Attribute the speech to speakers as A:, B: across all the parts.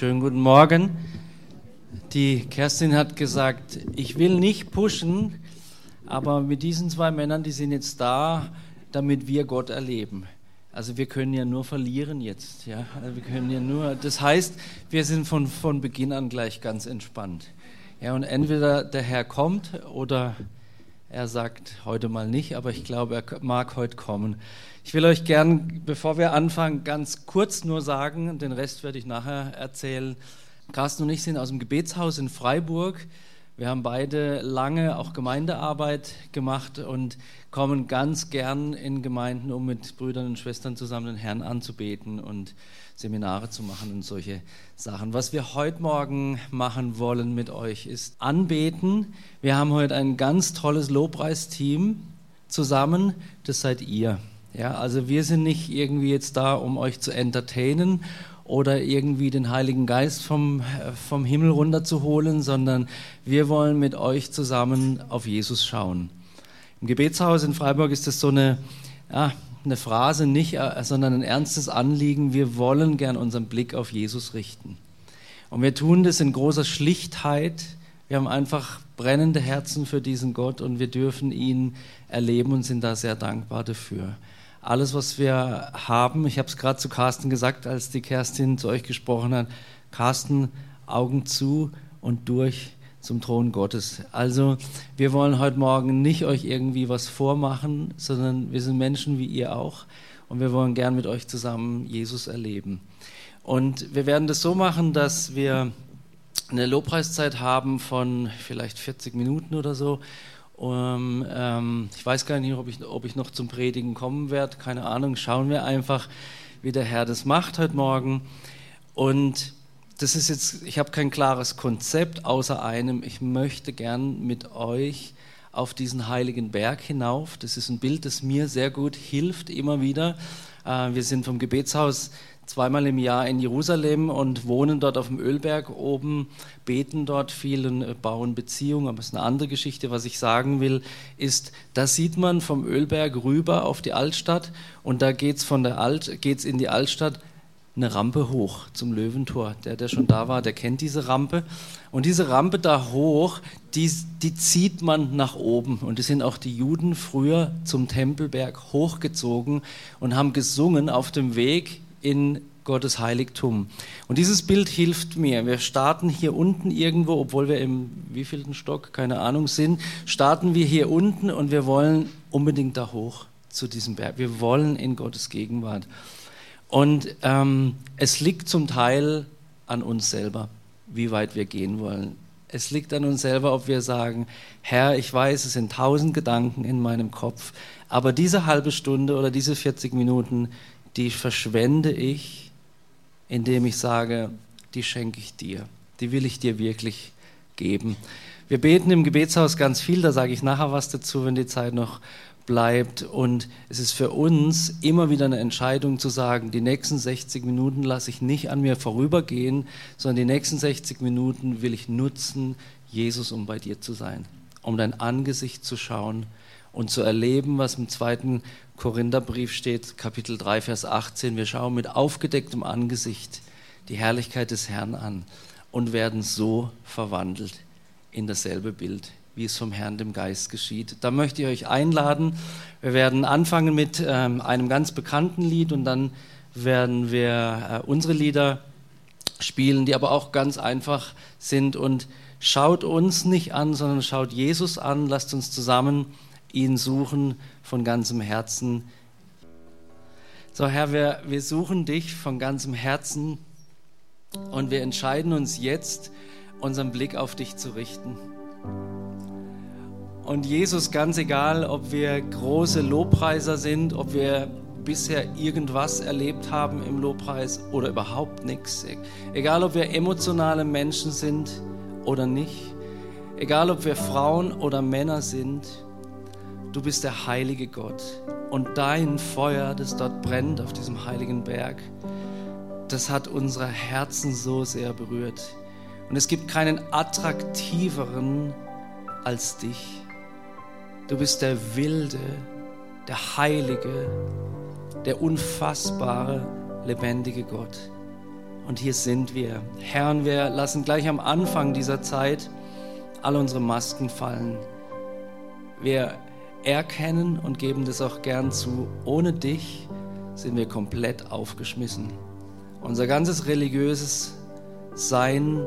A: Schönen guten Morgen. Die Kerstin hat gesagt, ich will nicht pushen, aber mit diesen zwei Männern, die sind jetzt da, damit wir Gott erleben. Also wir können ja nur verlieren jetzt. Ja? Also wir können ja nur, das heißt, wir sind von, von Beginn an gleich ganz entspannt. Ja, und entweder der Herr kommt oder er sagt heute mal nicht, aber ich glaube, er mag heute kommen. Ich will euch gern, bevor wir anfangen, ganz kurz nur sagen, den Rest werde ich nachher erzählen. Carsten und ich sind aus dem Gebetshaus in Freiburg. Wir haben beide lange auch Gemeindearbeit gemacht und kommen ganz gern in Gemeinden, um mit Brüdern und Schwestern zusammen den Herrn anzubeten und Seminare zu machen und solche Sachen. Was wir heute Morgen machen wollen mit euch ist anbeten. Wir haben heute ein ganz tolles Lobpreisteam zusammen. Das seid ihr. Ja, also wir sind nicht irgendwie jetzt da, um euch zu entertainen oder irgendwie den Heiligen Geist vom, vom Himmel runterzuholen, sondern wir wollen mit euch zusammen auf Jesus schauen. Im Gebetshaus in Freiburg ist das so eine, ja, eine Phrase, nicht, äh, sondern ein ernstes Anliegen. Wir wollen gern unseren Blick auf Jesus richten. Und wir tun das in großer Schlichtheit. Wir haben einfach brennende Herzen für diesen Gott und wir dürfen ihn erleben und sind da sehr dankbar dafür alles, was wir haben, ich habe es gerade zu Carsten gesagt, als die Kerstin zu euch gesprochen hat, Carsten, Augen zu und durch zum Thron Gottes. Also wir wollen heute Morgen nicht euch irgendwie was vormachen, sondern wir sind Menschen wie ihr auch und wir wollen gern mit euch zusammen Jesus erleben. Und wir werden das so machen, dass wir eine Lobpreiszeit haben von vielleicht 40 Minuten oder so um, ähm, ich weiß gar nicht, ob ich, ob ich noch zum Predigen kommen werde, keine Ahnung. Schauen wir einfach, wie der Herr das macht heute Morgen. Und das ist jetzt, ich habe kein klares Konzept außer einem, ich möchte gern mit euch auf diesen heiligen Berg hinauf. Das ist ein Bild, das mir sehr gut hilft, immer wieder. Äh, wir sind vom Gebetshaus zweimal im Jahr in Jerusalem und wohnen dort auf dem Ölberg oben, beten dort viel und äh, bauen Beziehungen. Aber es ist eine andere Geschichte. Was ich sagen will, ist, da sieht man vom Ölberg rüber auf die Altstadt und da geht es Alt, in die Altstadt eine Rampe hoch zum Löwentor. Der, der schon da war, der kennt diese Rampe. Und diese Rampe da hoch, die, die zieht man nach oben. Und die sind auch die Juden früher zum Tempelberg hochgezogen und haben gesungen auf dem Weg in Gottes Heiligtum. Und dieses Bild hilft mir. Wir starten hier unten irgendwo, obwohl wir im wievielten Stock, keine Ahnung, sind, starten wir hier unten und wir wollen unbedingt da hoch zu diesem Berg. Wir wollen in Gottes Gegenwart. Und ähm, es liegt zum Teil an uns selber, wie weit wir gehen wollen. Es liegt an uns selber, ob wir sagen, Herr, ich weiß, es sind tausend Gedanken in meinem Kopf, aber diese halbe Stunde oder diese 40 Minuten, die verschwende ich, indem ich sage, die schenke ich dir, die will ich dir wirklich geben. Wir beten im Gebetshaus ganz viel, da sage ich nachher was dazu, wenn die Zeit noch bleibt. Und es ist für uns immer wieder eine Entscheidung zu sagen, die nächsten 60 Minuten lasse ich nicht an mir vorübergehen, sondern die nächsten 60 Minuten will ich nutzen, Jesus, um bei dir zu sein, um dein Angesicht zu schauen und zu erleben, was im zweiten Korintherbrief steht, Kapitel 3, Vers 18. Wir schauen mit aufgedecktem Angesicht die Herrlichkeit des Herrn an und werden so verwandelt in dasselbe Bild, wie es vom Herrn dem Geist geschieht. Da möchte ich euch einladen. Wir werden anfangen mit ähm, einem ganz bekannten Lied und dann werden wir äh, unsere Lieder spielen, die aber auch ganz einfach sind. Und schaut uns nicht an, sondern schaut Jesus an. Lasst uns zusammen ihn suchen von ganzem Herzen. So, Herr, wir, wir suchen dich von ganzem Herzen und wir entscheiden uns jetzt, unseren Blick auf dich zu richten. Und Jesus, ganz egal, ob wir große Lobpreiser sind, ob wir bisher irgendwas erlebt haben im Lobpreis oder überhaupt nichts, egal ob wir emotionale Menschen sind oder nicht, egal ob wir Frauen oder Männer sind, Du bist der heilige Gott und dein Feuer, das dort brennt auf diesem heiligen Berg, das hat unsere Herzen so sehr berührt. Und es gibt keinen attraktiveren als dich. Du bist der wilde, der heilige, der unfassbare, lebendige Gott. Und hier sind wir. Herr, und wir lassen gleich am Anfang dieser Zeit alle unsere Masken fallen. Wir erkennen und geben das auch gern zu. Ohne dich sind wir komplett aufgeschmissen. Unser ganzes religiöses Sein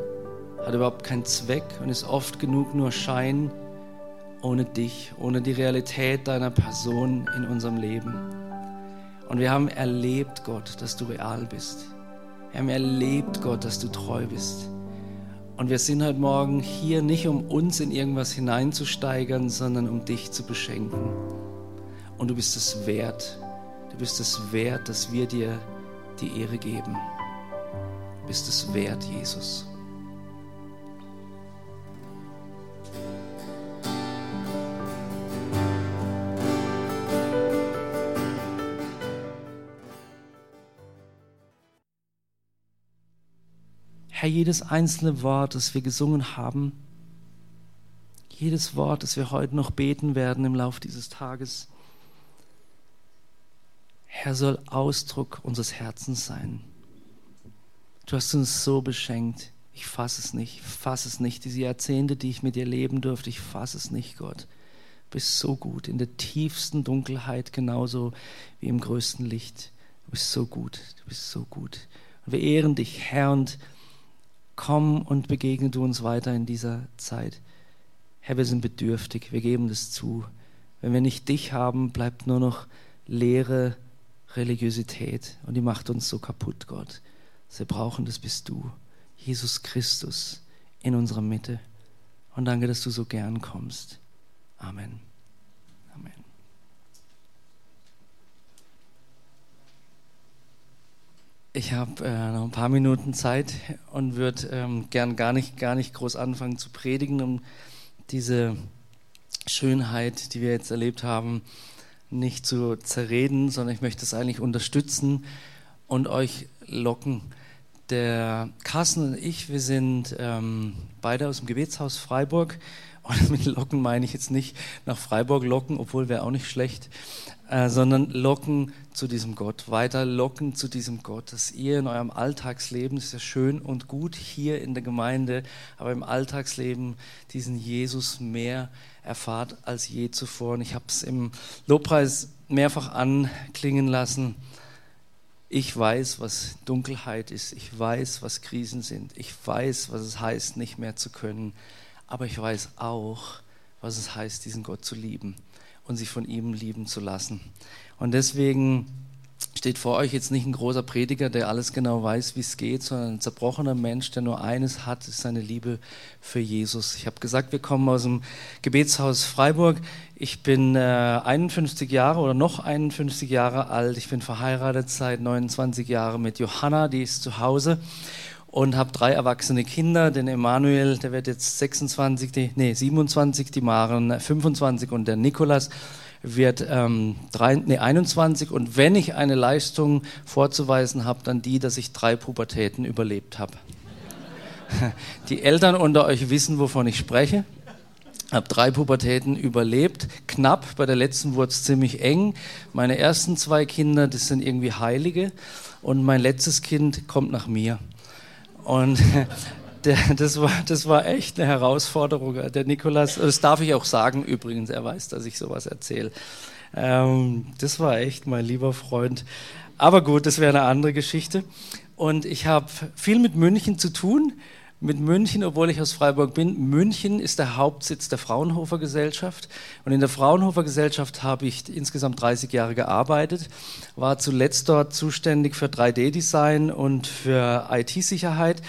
A: hat überhaupt keinen Zweck und ist oft genug nur Schein ohne dich, ohne die Realität deiner Person in unserem Leben. Und wir haben erlebt, Gott, dass du real bist. Wir haben erlebt, Gott, dass du treu bist. Und wir sind heute Morgen hier nicht, um uns in irgendwas hineinzusteigern, sondern um dich zu beschenken. Und du bist es wert. Du bist es wert, dass wir dir die Ehre geben. Du bist es wert, Jesus. Herr, jedes einzelne Wort, das wir gesungen haben, jedes Wort, das wir heute noch beten werden im Laufe dieses Tages, Herr, soll Ausdruck unseres Herzens sein. Du hast uns so beschenkt. Ich fasse es nicht, fasse es nicht. Diese Jahrzehnte, die ich mit dir leben durfte, ich fasse es nicht, Gott. Du bist so gut, in der tiefsten Dunkelheit genauso wie im größten Licht. Du bist so gut, du bist so gut. Und wir ehren dich, Herr, und Komm und begegne du uns weiter in dieser Zeit. Herr, wir sind bedürftig, wir geben das zu. Wenn wir nicht dich haben, bleibt nur noch leere Religiosität und die macht uns so kaputt, Gott. Wir brauchen, das bist du, Jesus Christus in unserer Mitte. Und danke, dass du so gern kommst. Amen. Ich habe äh, noch ein paar Minuten Zeit und würde ähm, gern gar nicht, gar nicht groß anfangen zu predigen, um diese Schönheit, die wir jetzt erlebt haben, nicht zu zerreden, sondern ich möchte es eigentlich unterstützen und euch locken. Der Carsten und ich, wir sind ähm, beide aus dem Gebetshaus Freiburg. Und mit Locken meine ich jetzt nicht nach Freiburg locken, obwohl wäre auch nicht schlecht, äh, sondern locken zu diesem Gott, weiter locken zu diesem Gott, dass ihr in eurem Alltagsleben, das ist ja schön und gut hier in der Gemeinde, aber im Alltagsleben diesen Jesus mehr erfahrt als je zuvor. Und ich habe es im Lobpreis mehrfach anklingen lassen. Ich weiß, was Dunkelheit ist. Ich weiß, was Krisen sind. Ich weiß, was es heißt, nicht mehr zu können. Aber ich weiß auch, was es heißt, diesen Gott zu lieben und sich von ihm lieben zu lassen. Und deswegen steht vor euch jetzt nicht ein großer Prediger, der alles genau weiß, wie es geht, sondern ein zerbrochener Mensch, der nur eines hat, ist seine Liebe für Jesus. Ich habe gesagt, wir kommen aus dem Gebetshaus Freiburg. Ich bin äh, 51 Jahre oder noch 51 Jahre alt. Ich bin verheiratet seit 29 Jahren mit Johanna, die ist zu Hause und habe drei erwachsene Kinder. Den Emanuel, der wird jetzt 26, die, nee, 27, die Maren 25 und der Nikolas wird ähm, drei, nee, 21. Und wenn ich eine Leistung vorzuweisen habe, dann die, dass ich drei Pubertäten überlebt habe. Die Eltern unter euch wissen, wovon ich spreche. Habe drei Pubertäten überlebt, knapp, bei der letzten wurde es ziemlich eng. Meine ersten zwei Kinder, das sind irgendwie Heilige und mein letztes Kind kommt nach mir. Und das, war, das war echt eine Herausforderung. Der Nikolas, das darf ich auch sagen übrigens, er weiß, dass ich sowas erzähle. Ähm, das war echt mein lieber Freund. Aber gut, das wäre eine andere Geschichte. Und ich habe viel mit München zu tun. Mit München, obwohl ich aus Freiburg bin. München ist der Hauptsitz der Fraunhofer Gesellschaft. Und in der Fraunhofer Gesellschaft habe ich insgesamt 30 Jahre gearbeitet, war zuletzt dort zuständig für 3D-Design und für IT-Sicherheit.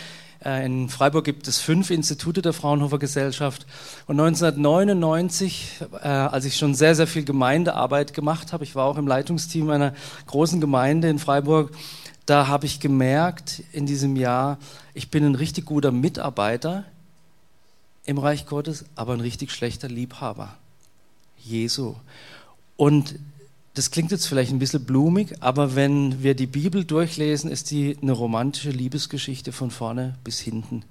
A: Äh, in Freiburg gibt es fünf Institute der Fraunhofer Gesellschaft. Und 1999, äh, als ich schon sehr, sehr viel Gemeindearbeit gemacht habe, ich war auch im Leitungsteam einer großen Gemeinde in Freiburg, da habe ich gemerkt in diesem Jahr, ich bin ein richtig guter Mitarbeiter im Reich Gottes, aber ein richtig schlechter Liebhaber. Jesu. Und das klingt jetzt vielleicht ein bisschen blumig, aber wenn wir die Bibel durchlesen, ist die eine romantische Liebesgeschichte von vorne bis hinten.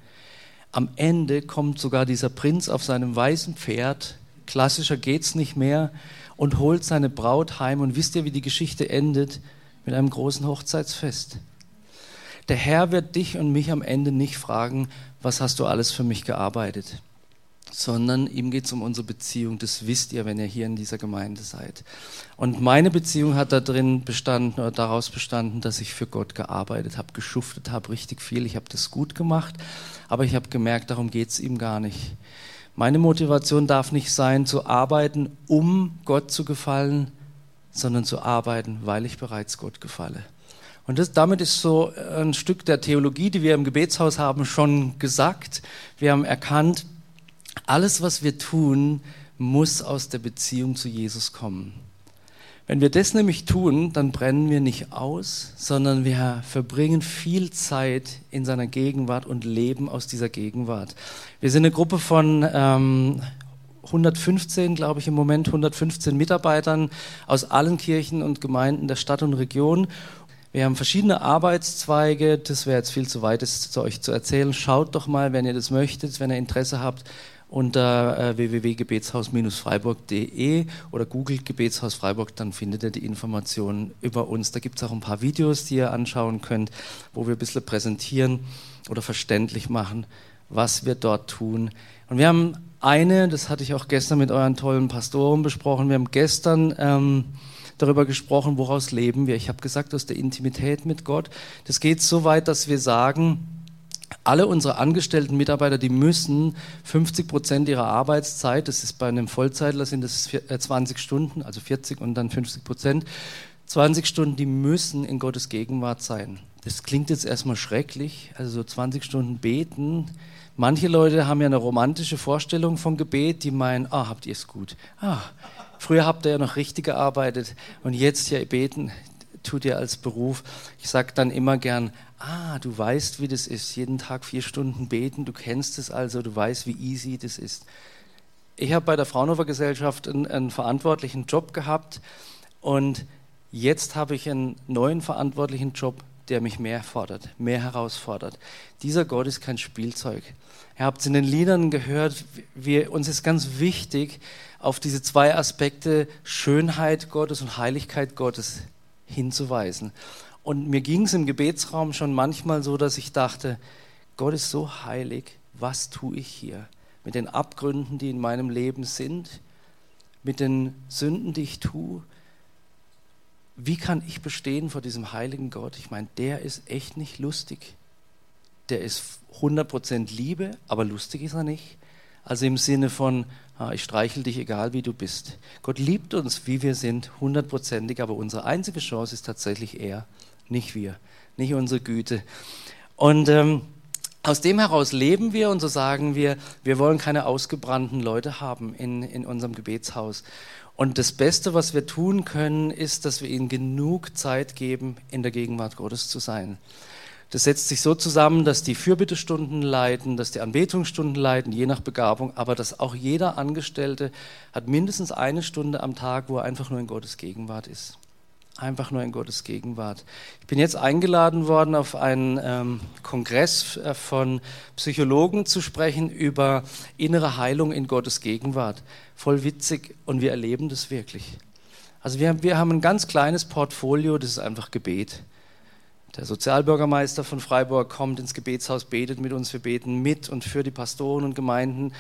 A: Am Ende kommt sogar dieser Prinz auf seinem weißen Pferd, klassischer geht's nicht mehr, und holt seine Braut heim. Und wisst ihr, wie die Geschichte endet? Mit einem großen Hochzeitsfest. Der Herr wird dich und mich am Ende nicht fragen, was hast du alles für mich gearbeitet, sondern ihm geht es um unsere Beziehung. Das wisst ihr, wenn ihr hier in dieser Gemeinde seid. Und meine Beziehung hat da drin bestanden oder daraus bestanden, dass ich für Gott gearbeitet habe, geschuftet habe, richtig viel. Ich habe das gut gemacht, aber ich habe gemerkt, darum geht es ihm gar nicht. Meine Motivation darf nicht sein, zu arbeiten, um Gott zu gefallen, sondern zu arbeiten, weil ich bereits Gott gefalle. Und das, damit ist so ein Stück der Theologie, die wir im Gebetshaus haben, schon gesagt. Wir haben erkannt, alles, was wir tun, muss aus der Beziehung zu Jesus kommen. Wenn wir das nämlich tun, dann brennen wir nicht aus, sondern wir verbringen viel Zeit in seiner Gegenwart und leben aus dieser Gegenwart. Wir sind eine Gruppe von ähm, 115, glaube ich, im Moment 115 Mitarbeitern aus allen Kirchen und Gemeinden der Stadt und Region. Wir haben verschiedene Arbeitszweige. Das wäre jetzt viel zu weit, das zu euch zu erzählen. Schaut doch mal, wenn ihr das möchtet, wenn ihr Interesse habt, unter äh, www.gebetshaus-freiburg.de oder googelt Gebetshaus Freiburg, dann findet ihr die Informationen über uns. Da gibt es auch ein paar Videos, die ihr anschauen könnt, wo wir ein bisschen präsentieren oder verständlich machen, was wir dort tun. Und wir haben eine, das hatte ich auch gestern mit euren tollen Pastoren besprochen, wir haben gestern ähm, darüber gesprochen, woraus leben wir. Ich habe gesagt, aus der Intimität mit Gott. Das geht so weit, dass wir sagen, alle unsere angestellten Mitarbeiter, die müssen 50 Prozent ihrer Arbeitszeit, das ist bei einem Vollzeitler sind das 20 äh, Stunden, also 40 und dann 50 Prozent, 20 Stunden, die müssen in Gottes Gegenwart sein. Das klingt jetzt erstmal schrecklich, also so 20 Stunden beten. Manche Leute haben ja eine romantische Vorstellung von Gebet, die meinen, ah, habt ihr es gut. Ah, früher habt ihr ja noch richtig gearbeitet und jetzt ja beten tut ihr als Beruf. Ich sage dann immer gern, ah, du weißt, wie das ist, jeden Tag vier Stunden beten, du kennst es also, du weißt, wie easy das ist. Ich habe bei der Fraunhofer Gesellschaft einen, einen verantwortlichen Job gehabt und jetzt habe ich einen neuen verantwortlichen Job, der mich mehr fordert, mehr herausfordert. Dieser Gott ist kein Spielzeug. Ihr habt es in den Liedern gehört, wir, uns ist ganz wichtig, auf diese zwei Aspekte Schönheit Gottes und Heiligkeit Gottes hinzuweisen. Und mir ging es im Gebetsraum schon manchmal so, dass ich dachte, Gott ist so heilig, was tue ich hier? Mit den Abgründen, die in meinem Leben sind, mit den Sünden, die ich tue. Wie kann ich bestehen vor diesem heiligen Gott? Ich meine, der ist echt nicht lustig. Der ist 100% Liebe, aber lustig ist er nicht. Also im Sinne von, ah, ich streichel dich, egal wie du bist. Gott liebt uns, wie wir sind, hundertprozentig, aber unsere einzige Chance ist tatsächlich er nicht wir, nicht unsere Güte. Und ähm, aus dem heraus leben wir und so sagen wir, wir wollen keine ausgebrannten Leute haben in, in unserem Gebetshaus. Und das Beste, was wir tun können, ist, dass wir ihnen genug Zeit geben, in der Gegenwart Gottes zu sein. Das setzt sich so zusammen, dass die Fürbittestunden leiten, dass die Anbetungsstunden leiten, je nach Begabung, aber dass auch jeder Angestellte hat mindestens eine Stunde am Tag, wo er einfach nur in Gottes Gegenwart ist einfach nur in Gottes Gegenwart. Ich bin jetzt eingeladen worden, auf einen ähm, Kongress äh, von Psychologen zu sprechen über innere Heilung in Gottes Gegenwart. Voll witzig und wir erleben das wirklich. Also wir, wir haben ein ganz kleines Portfolio, das ist einfach Gebet. Der Sozialbürgermeister von Freiburg kommt ins Gebetshaus, betet mit uns, wir beten mit und für die Pastoren und Gemeinden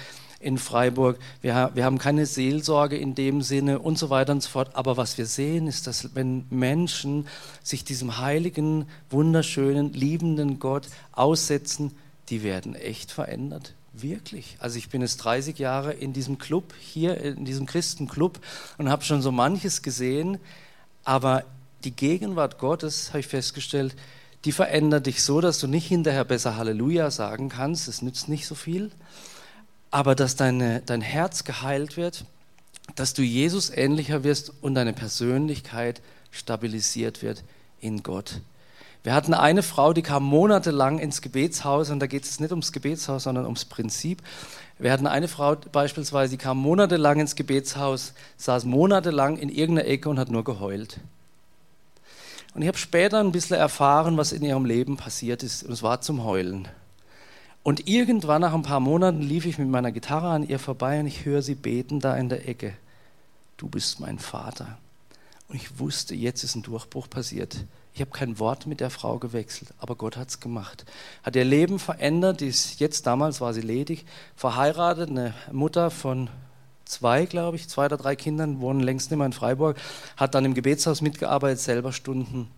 A: in Freiburg. Wir, wir haben keine Seelsorge in dem Sinne und so weiter und so fort. Aber was wir sehen, ist, dass wenn Menschen sich diesem heiligen, wunderschönen, liebenden Gott aussetzen, die werden echt verändert. Wirklich. Also ich bin jetzt 30 Jahre in diesem Club, hier in diesem Christenclub und habe schon so manches gesehen. Aber die Gegenwart Gottes, habe ich festgestellt, die verändert dich so, dass du nicht hinterher besser Halleluja sagen kannst. Das nützt nicht so viel aber dass deine, dein Herz geheilt wird, dass du Jesus ähnlicher wirst und deine Persönlichkeit stabilisiert wird in Gott. Wir hatten eine Frau, die kam monatelang ins Gebetshaus und da geht es nicht ums Gebetshaus, sondern ums Prinzip. Wir hatten eine Frau beispielsweise, die kam monatelang ins Gebetshaus, saß monatelang in irgendeiner Ecke und hat nur geheult. Und ich habe später ein bisschen erfahren, was in ihrem Leben passiert ist und es war zum Heulen. Und irgendwann nach ein paar Monaten lief ich mit meiner Gitarre an ihr vorbei und ich höre sie beten da in der Ecke. Du bist mein Vater. Und ich wusste, jetzt ist ein Durchbruch passiert Ich habe kein Wort mit der Frau gewechselt, aber Gott hat es gemacht. Hat ihr Leben verändert, die ist jetzt, damals war sie ledig, verheiratet, eine Mutter von zwei, glaube ich, zwei oder drei Kindern, wohnen längst nicht mehr in Freiburg, hat dann im Gebetshaus mitgearbeitet, selber Stunden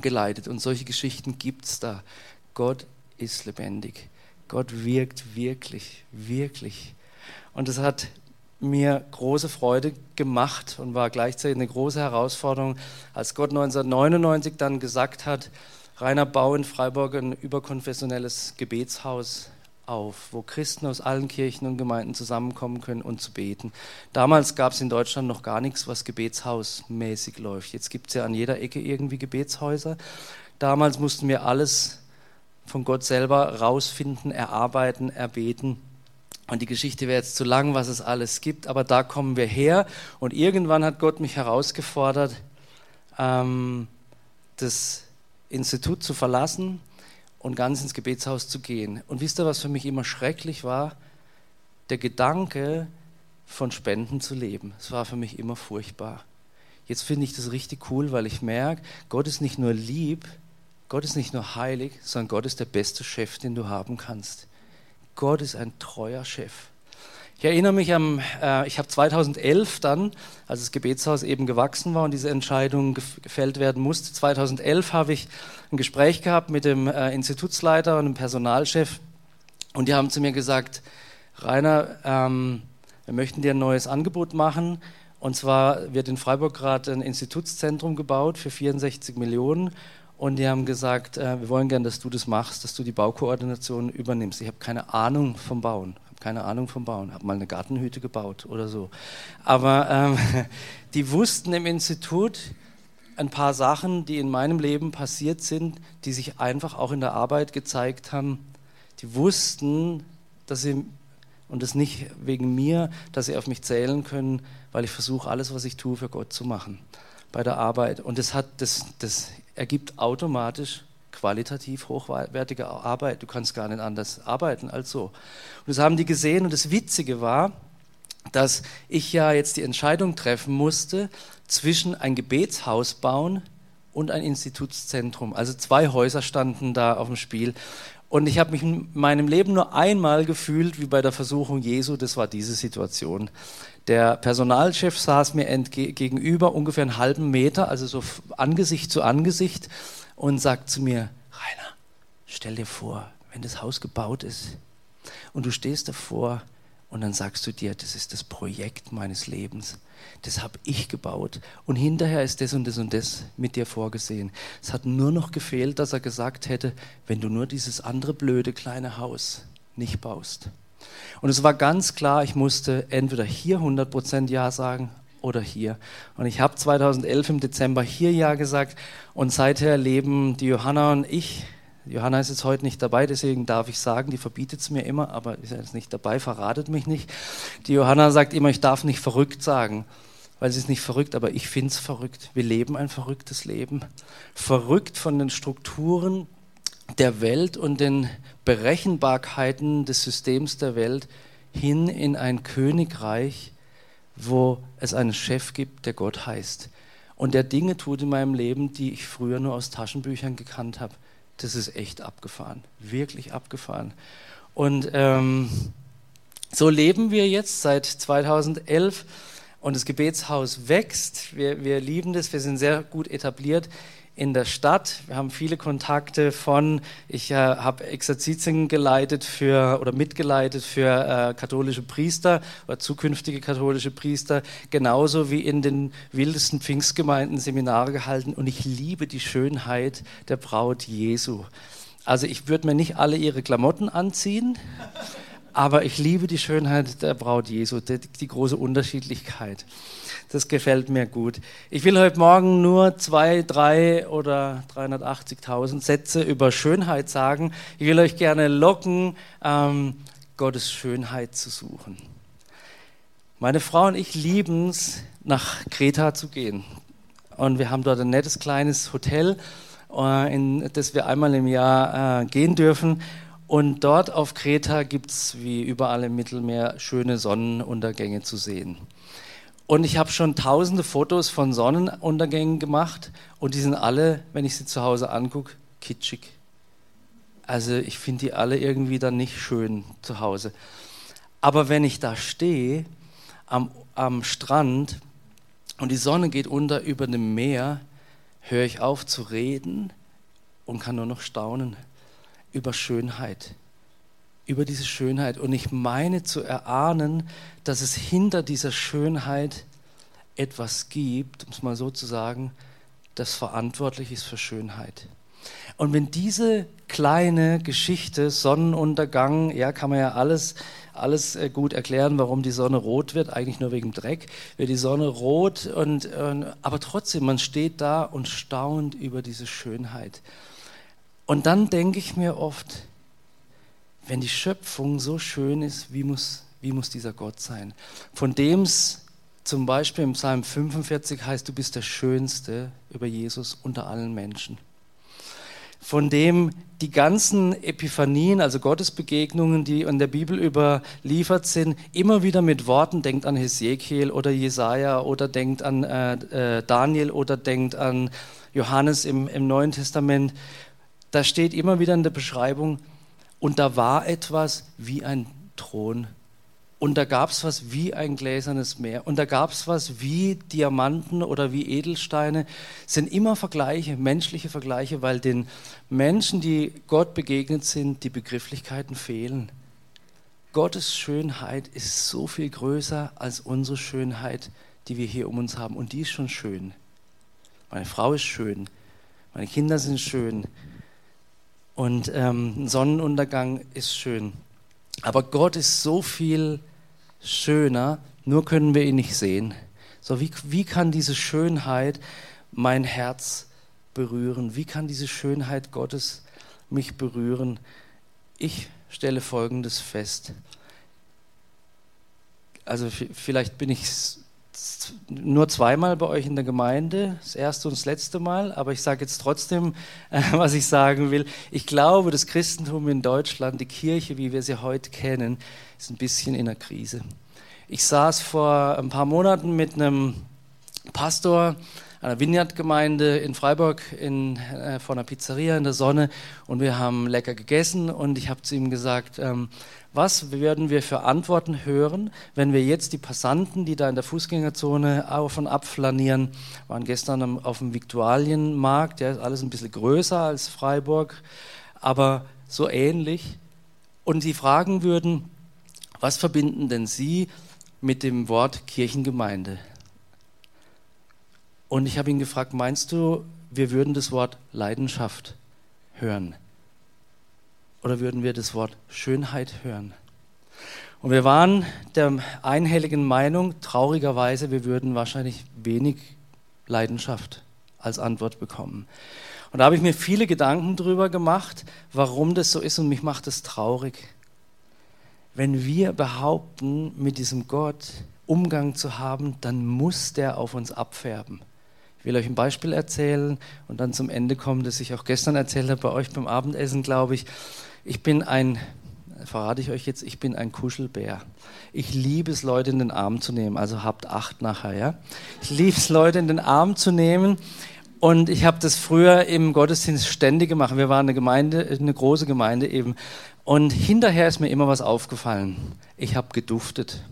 A: geleitet. Und solche Geschichten gibt es da. Gott ist lebendig. Gott wirkt wirklich, wirklich. Und es hat mir große Freude gemacht und war gleichzeitig eine große Herausforderung, als Gott 1999 dann gesagt hat, Rainer, bau in Freiburg ein überkonfessionelles Gebetshaus auf, wo Christen aus allen Kirchen und Gemeinden zusammenkommen können und zu beten. Damals gab es in Deutschland noch gar nichts, was gebetshausmäßig läuft. Jetzt gibt es ja an jeder Ecke irgendwie Gebetshäuser. Damals mussten wir alles von Gott selber rausfinden, erarbeiten, erbeten. Und die Geschichte wäre jetzt zu lang, was es alles gibt, aber da kommen wir her. Und irgendwann hat Gott mich herausgefordert, ähm, das Institut zu verlassen und ganz ins Gebetshaus zu gehen. Und wisst ihr, was für mich immer schrecklich war? Der Gedanke, von Spenden zu leben. Es war für mich immer furchtbar. Jetzt finde ich das richtig cool, weil ich merke, Gott ist nicht nur lieb, Gott ist nicht nur heilig, sondern Gott ist der beste Chef, den du haben kannst. Gott ist ein treuer Chef. Ich erinnere mich am, äh, ich habe 2011 dann, als das Gebetshaus eben gewachsen war und diese Entscheidung gefällt werden musste, 2011 habe ich ein Gespräch gehabt mit dem äh, Institutsleiter und dem Personalchef und die haben zu mir gesagt, Rainer, ähm, wir möchten dir ein neues Angebot machen und zwar wird in Freiburg gerade ein Institutszentrum gebaut für 64 Millionen und die haben gesagt, äh, wir wollen gern, dass du das machst, dass du die Baukoordination übernimmst. Ich habe keine Ahnung vom Bauen keine Ahnung vom Bauen, habe mal eine Gartenhütte gebaut oder so. Aber ähm, die wussten im Institut ein paar Sachen, die in meinem Leben passiert sind, die sich einfach auch in der Arbeit gezeigt haben. Die wussten, dass sie, und das nicht wegen mir, dass sie auf mich zählen können, weil ich versuche, alles, was ich tue, für Gott zu machen bei der Arbeit. Und das, hat, das, das ergibt automatisch qualitativ hochwertige Arbeit. Du kannst gar nicht anders arbeiten als so. Und das haben die gesehen und das Witzige war, dass ich ja jetzt die Entscheidung treffen musste zwischen ein Gebetshaus bauen und ein Institutszentrum. Also zwei Häuser standen da auf dem Spiel. Und ich habe mich in meinem Leben nur einmal gefühlt wie bei der Versuchung Jesu, das war diese Situation. Der Personalchef saß mir gegenüber, ungefähr einen halben Meter, also so Angesicht zu Angesicht und sagt zu mir, Rainer, stell dir vor, wenn das Haus gebaut ist und du stehst davor und dann sagst du dir, das ist das Projekt meines Lebens. Das habe ich gebaut. Und hinterher ist das und das und das mit dir vorgesehen. Es hat nur noch gefehlt, dass er gesagt hätte, wenn du nur dieses andere blöde kleine Haus nicht baust. Und es war ganz klar, ich musste entweder hier 100% Ja sagen oder hier. Und ich habe 2011 im Dezember hier Ja gesagt und seither leben die Johanna und ich. Johanna ist jetzt heute nicht dabei, deswegen darf ich sagen, die verbietet es mir immer, aber ist jetzt nicht dabei, verratet mich nicht. Die Johanna sagt immer, ich darf nicht verrückt sagen, weil sie ist nicht verrückt, aber ich finde es verrückt. Wir leben ein verrücktes Leben. Verrückt von den Strukturen der Welt und den Berechenbarkeiten des Systems der Welt hin in ein Königreich, wo es einen Chef gibt, der Gott heißt. Und der Dinge tut in meinem Leben, die ich früher nur aus Taschenbüchern gekannt habe. Das ist echt abgefahren, wirklich abgefahren. Und ähm, so leben wir jetzt seit 2011 und das Gebetshaus wächst. Wir, wir lieben das, wir sind sehr gut etabliert in der Stadt. Wir haben viele Kontakte von, ich äh, habe Exerzitien geleitet für oder mitgeleitet für äh, katholische Priester oder zukünftige katholische Priester, genauso wie in den wildesten Pfingstgemeinden Seminare gehalten. Und ich liebe die Schönheit der Braut Jesu. Also ich würde mir nicht alle ihre Klamotten anziehen. Aber ich liebe die Schönheit der Braut Jesu, die, die große Unterschiedlichkeit. Das gefällt mir gut. Ich will heute Morgen nur zwei, drei oder 380.000 Sätze über Schönheit sagen. Ich will euch gerne locken, ähm, Gottes Schönheit zu suchen. Meine Frau und ich lieben es, nach Kreta zu gehen. Und wir haben dort ein nettes kleines Hotel, äh, in das wir einmal im Jahr äh, gehen dürfen. Und dort auf Kreta gibt es, wie überall im Mittelmeer, schöne Sonnenuntergänge zu sehen. Und ich habe schon tausende Fotos von Sonnenuntergängen gemacht und die sind alle, wenn ich sie zu Hause angucke, kitschig. Also ich finde die alle irgendwie dann nicht schön zu Hause. Aber wenn ich da stehe am, am Strand und die Sonne geht unter über dem Meer, höre ich auf zu reden und kann nur noch staunen über Schönheit über diese Schönheit. Und ich meine zu erahnen, dass es hinter dieser Schönheit etwas gibt, um es mal so zu sagen, das verantwortlich ist für Schönheit. Und wenn diese kleine Geschichte, Sonnenuntergang, ja, kann man ja alles, alles äh, gut erklären, warum die Sonne rot wird, eigentlich nur wegen Dreck, wird die Sonne rot und, und aber trotzdem, man steht da und staunt über diese Schönheit. Und dann denke ich mir oft, wenn die Schöpfung so schön ist, wie muss, wie muss dieser Gott sein? Von dem es zum Beispiel im Psalm 45 heißt, du bist der Schönste über Jesus unter allen Menschen. Von dem die ganzen Epiphanien, also Gottesbegegnungen, die in der Bibel überliefert sind, immer wieder mit Worten, denkt an Hesekiel oder Jesaja oder denkt an äh, äh, Daniel oder denkt an Johannes im, im Neuen Testament, da steht immer wieder in der Beschreibung, und da war etwas wie ein Thron. Und da gab es was wie ein gläsernes Meer. Und da gab es was wie Diamanten oder wie Edelsteine. Es sind immer Vergleiche, menschliche Vergleiche, weil den Menschen, die Gott begegnet sind, die Begrifflichkeiten fehlen. Gottes Schönheit ist so viel größer als unsere Schönheit, die wir hier um uns haben. Und die ist schon schön. Meine Frau ist schön. Meine Kinder sind schön. Und ähm, Sonnenuntergang ist schön. Aber Gott ist so viel schöner, nur können wir ihn nicht sehen. So, wie, wie kann diese Schönheit mein Herz berühren? Wie kann diese Schönheit Gottes mich berühren? Ich stelle Folgendes fest. Also vielleicht bin ich nur zweimal bei euch in der Gemeinde, das erste und das letzte Mal, aber ich sage jetzt trotzdem, äh, was ich sagen will. Ich glaube, das Christentum in Deutschland, die Kirche, wie wir sie heute kennen, ist ein bisschen in der Krise. Ich saß vor ein paar Monaten mit einem Pastor einer Vineyard-Gemeinde in Freiburg in, äh, vor einer Pizzeria in der Sonne und wir haben lecker gegessen und ich habe zu ihm gesagt, ähm, was werden wir für Antworten hören, wenn wir jetzt die Passanten, die da in der Fußgängerzone auf und ab flanieren, waren gestern auf dem Viktualienmarkt, der ist alles ein bisschen größer als Freiburg, aber so ähnlich. Und sie fragen würden, was verbinden denn Sie mit dem Wort Kirchengemeinde? Und ich habe ihn gefragt, meinst du, wir würden das Wort Leidenschaft hören? Oder würden wir das Wort Schönheit hören? Und wir waren der einhelligen Meinung, traurigerweise, wir würden wahrscheinlich wenig Leidenschaft als Antwort bekommen. Und da habe ich mir viele Gedanken darüber gemacht, warum das so ist und mich macht es traurig. Wenn wir behaupten, mit diesem Gott Umgang zu haben, dann muss der auf uns abfärben. Ich will euch ein Beispiel erzählen und dann zum Ende kommen, das ich auch gestern erzählt habe bei euch beim Abendessen, glaube ich. Ich bin ein, verrate ich euch jetzt, ich bin ein Kuschelbär. Ich liebe es, Leute in den Arm zu nehmen. Also habt acht nachher, ja. Ich liebe es, Leute in den Arm zu nehmen. Und ich habe das früher im Gottesdienst ständig gemacht. Wir waren eine Gemeinde, eine große Gemeinde eben. Und hinterher ist mir immer was aufgefallen. Ich habe geduftet.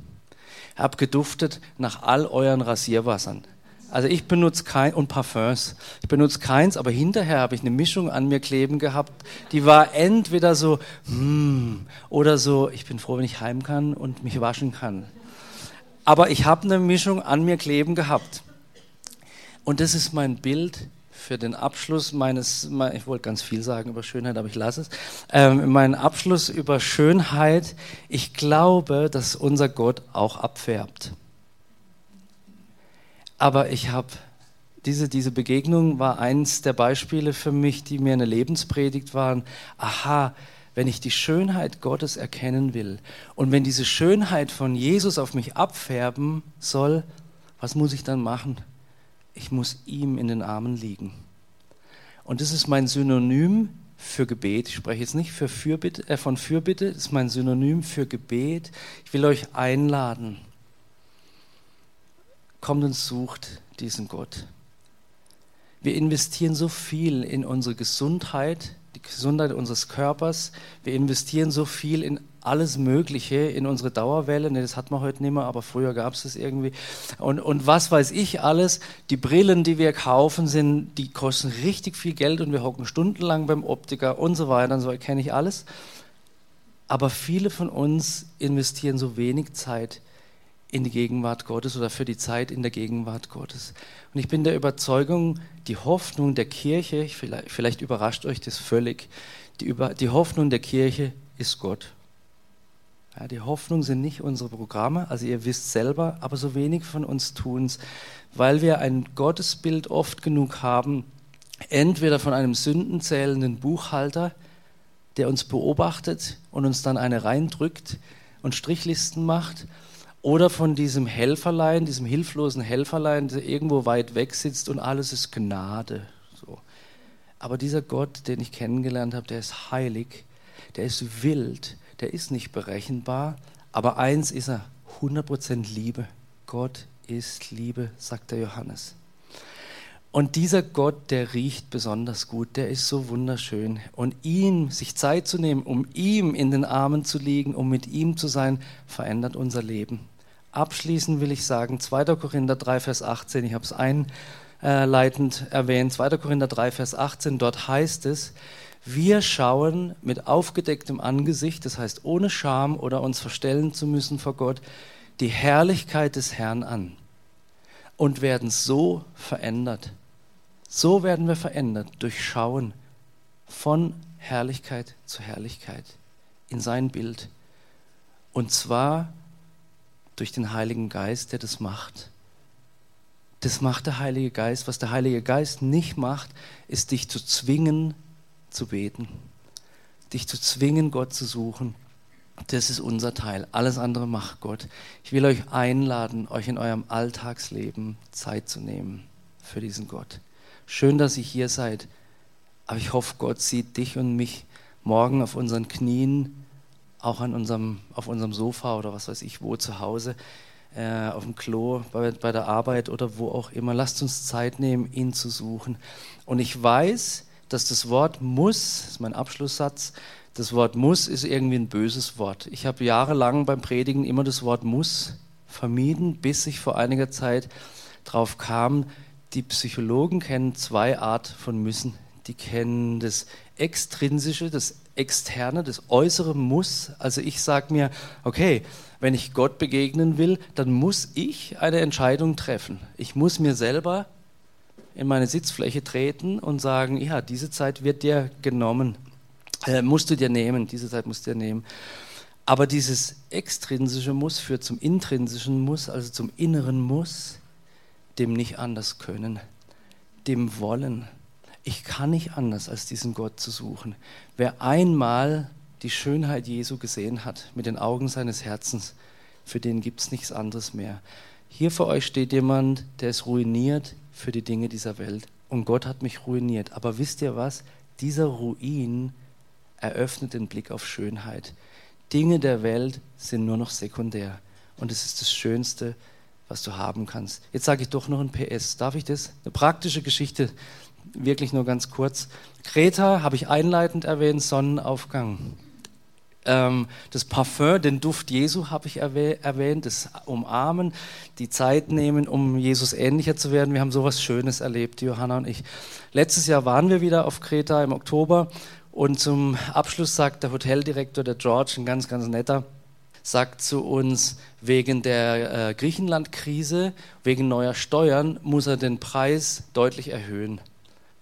A: Ich habe geduftet nach all euren Rasierwassern. Also ich benutze kein und Parfums. Ich benutze keins, aber hinterher habe ich eine Mischung an mir kleben gehabt, die war entweder so mm, oder so, ich bin froh, wenn ich heim kann und mich waschen kann. Aber ich habe eine Mischung an mir kleben gehabt. Und das ist mein Bild für den Abschluss meines, ich wollte ganz viel sagen über Schönheit, aber ich lasse es. Ähm, mein Abschluss über Schönheit. Ich glaube, dass unser Gott auch abfärbt. Aber ich habe diese, diese Begegnung war eins der Beispiele für mich, die mir eine Lebenspredigt waren. Aha, wenn ich die Schönheit Gottes erkennen will und wenn diese Schönheit von Jesus auf mich abfärben soll, was muss ich dann machen? Ich muss ihm in den Armen liegen. Und das ist mein Synonym für Gebet. Ich spreche jetzt nicht für Fürbitte, äh, von Fürbitte, das ist mein Synonym für Gebet. Ich will euch einladen kommt und sucht diesen Gott. Wir investieren so viel in unsere Gesundheit, die Gesundheit unseres Körpers. Wir investieren so viel in alles Mögliche, in unsere Dauerwelle. Ne, das hat man heute nicht mehr, aber früher gab es das irgendwie. Und, und was weiß ich alles. Die Brillen, die wir kaufen, sind, die kosten richtig viel Geld und wir hocken stundenlang beim Optiker und so weiter. Und so kenne ich alles. Aber viele von uns investieren so wenig Zeit in die Gegenwart Gottes oder für die Zeit in der Gegenwart Gottes. Und ich bin der Überzeugung, die Hoffnung der Kirche, vielleicht, vielleicht überrascht euch das völlig, die, über, die Hoffnung der Kirche ist Gott. Ja, die Hoffnung sind nicht unsere Programme, also ihr wisst selber, aber so wenig von uns tun es, weil wir ein Gottesbild oft genug haben, entweder von einem sündenzählenden Buchhalter, der uns beobachtet und uns dann eine reindrückt und Strichlisten macht, oder von diesem Helferlein, diesem hilflosen Helferlein, der irgendwo weit weg sitzt und alles ist Gnade. So. Aber dieser Gott, den ich kennengelernt habe, der ist heilig, der ist wild, der ist nicht berechenbar, aber eins ist er, 100% Liebe. Gott ist Liebe, sagt der Johannes. Und dieser Gott, der riecht besonders gut, der ist so wunderschön. Und ihm, sich Zeit zu nehmen, um ihm in den Armen zu liegen, um mit ihm zu sein, verändert unser Leben. Abschließend will ich sagen, 2. Korinther 3, Vers 18, ich habe es einleitend erwähnt, 2. Korinther 3, Vers 18, dort heißt es, wir schauen mit aufgedecktem Angesicht, das heißt ohne Scham oder uns verstellen zu müssen vor Gott, die Herrlichkeit des Herrn an und werden so verändert. So werden wir verändert durch Schauen von Herrlichkeit zu Herrlichkeit in sein Bild. Und zwar durch den Heiligen Geist, der das macht. Das macht der Heilige Geist. Was der Heilige Geist nicht macht, ist dich zu zwingen zu beten, dich zu zwingen, Gott zu suchen. Das ist unser Teil. Alles andere macht Gott. Ich will euch einladen, euch in eurem Alltagsleben Zeit zu nehmen für diesen Gott. Schön, dass ihr hier seid, aber ich hoffe, Gott sieht dich und mich morgen auf unseren Knien auch an unserem, auf unserem Sofa oder was weiß ich wo zu Hause, äh, auf dem Klo, bei, bei der Arbeit oder wo auch immer. Lasst uns Zeit nehmen, ihn zu suchen. Und ich weiß, dass das Wort muss, das ist mein Abschlusssatz, das Wort muss ist irgendwie ein böses Wort. Ich habe jahrelang beim Predigen immer das Wort muss vermieden, bis ich vor einiger Zeit drauf kam, die Psychologen kennen zwei Art von müssen. Die kennen das extrinsische, das externe, das äußere muss. Also ich sage mir, okay, wenn ich Gott begegnen will, dann muss ich eine Entscheidung treffen. Ich muss mir selber in meine Sitzfläche treten und sagen, ja, diese Zeit wird dir genommen, äh, musst du dir nehmen, diese Zeit musst du dir nehmen. Aber dieses extrinsische Muss führt zum intrinsischen Muss, also zum inneren Muss, dem nicht anders können, dem Wollen, ich kann nicht anders, als diesen Gott zu suchen. Wer einmal die Schönheit Jesu gesehen hat mit den Augen seines Herzens, für den gibt es nichts anderes mehr. Hier vor euch steht jemand, der ist ruiniert für die Dinge dieser Welt. Und Gott hat mich ruiniert. Aber wisst ihr was? Dieser Ruin eröffnet den Blick auf Schönheit. Dinge der Welt sind nur noch sekundär. Und es ist das Schönste, was du haben kannst. Jetzt sage ich doch noch ein PS. Darf ich das? Eine praktische Geschichte wirklich nur ganz kurz. Kreta habe ich einleitend erwähnt, Sonnenaufgang. Ähm, das Parfum, den Duft Jesu habe ich erwähnt, das Umarmen, die Zeit nehmen, um Jesus ähnlicher zu werden. Wir haben sowas Schönes erlebt, Johanna und ich. Letztes Jahr waren wir wieder auf Kreta im Oktober und zum Abschluss sagt der Hoteldirektor, der George, ein ganz, ganz netter, sagt zu uns, wegen der äh, Griechenland-Krise, wegen neuer Steuern muss er den Preis deutlich erhöhen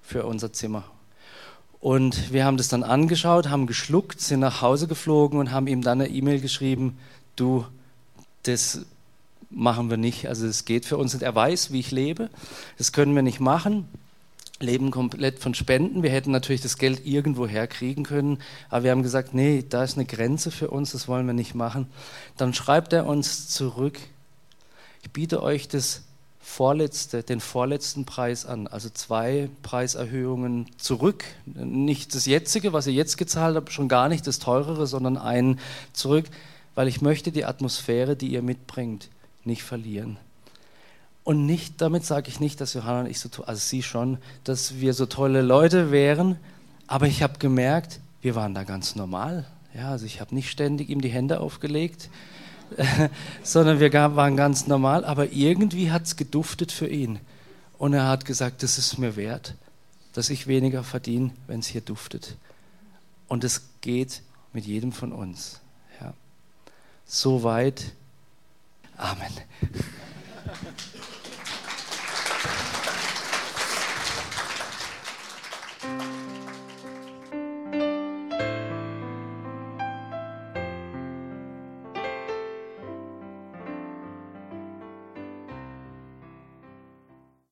A: für unser Zimmer. Und wir haben das dann angeschaut, haben geschluckt, sind nach Hause geflogen und haben ihm dann eine E-Mail geschrieben, du, das machen wir nicht, also es geht für uns nicht. Er weiß, wie ich lebe, das können wir nicht machen. Leben komplett von Spenden. Wir hätten natürlich das Geld irgendwo herkriegen können, aber wir haben gesagt, nee, da ist eine Grenze für uns, das wollen wir nicht machen. Dann schreibt er uns zurück, ich biete euch das vorletzte, den vorletzten Preis an, also zwei Preiserhöhungen zurück. Nicht das jetzige, was ihr jetzt gezahlt habt, schon gar nicht das teurere, sondern einen zurück, weil ich möchte die Atmosphäre, die ihr mitbringt, nicht verlieren. Und nicht, damit sage ich nicht, dass Johanna und ich so, also sie schon, dass wir so tolle Leute wären, aber ich habe gemerkt, wir waren da ganz normal. Ja, also ich habe nicht ständig ihm die Hände aufgelegt, sondern wir waren ganz normal, aber irgendwie hat es geduftet für ihn. Und er hat gesagt, das ist mir wert, dass ich weniger verdiene, wenn es hier duftet. Und es geht mit jedem von uns. Ja. Soweit. Amen.